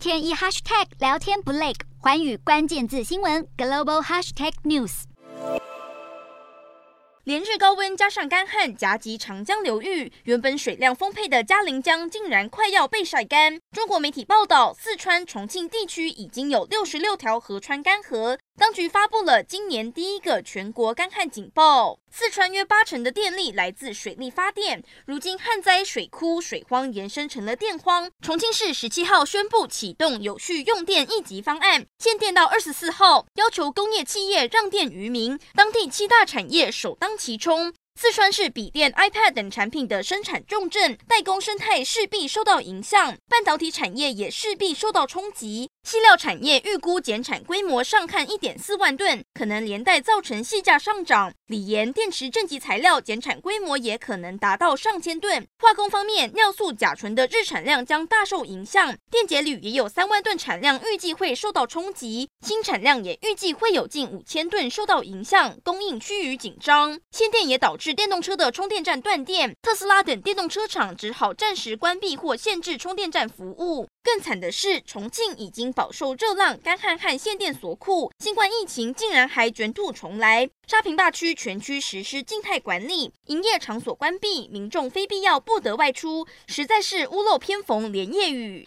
天一 hashtag 聊天不累，环宇关键字新闻 global hashtag news。连日高温加上干旱夹击长江流域，原本水量丰沛的嘉陵江竟然快要被晒干。中国媒体报道，四川、重庆地区已经有六十六条河川干涸。当局发布了今年第一个全国干旱警报。四川约八成的电力来自水力发电，如今旱灾、水枯、水荒延伸成了电荒。重庆市十七号宣布启动有序用电一级方案，限电到二十四号，要求工业企业让电于民，当地七大产业首当其冲。四川是笔电、iPad 等产品的生产重镇，代工生态势必受到影响，半导体产业也势必受到冲击。矽料产业预估减产规模上看一点四万吨，可能连带造成细价上涨。锂盐、电池正极材料减产规模也可能达到上千吨。化工方面，尿素、甲醇的日产量将大受影响。电解铝也有三万吨产量预计会受到冲击，新产量也预计会有近五千吨受到影响，供应趋于紧张。限电也导致电动车的充电站断电，特斯拉等电动车厂只好暂时关闭或限制充电站服务。更惨的是，重庆已经饱受热浪、干旱和限电所苦，新冠疫情竟然还卷土重来。沙坪坝区全区实施静态管理，营业场所关闭，民众非必要不得外出，实在是屋漏偏逢连夜雨。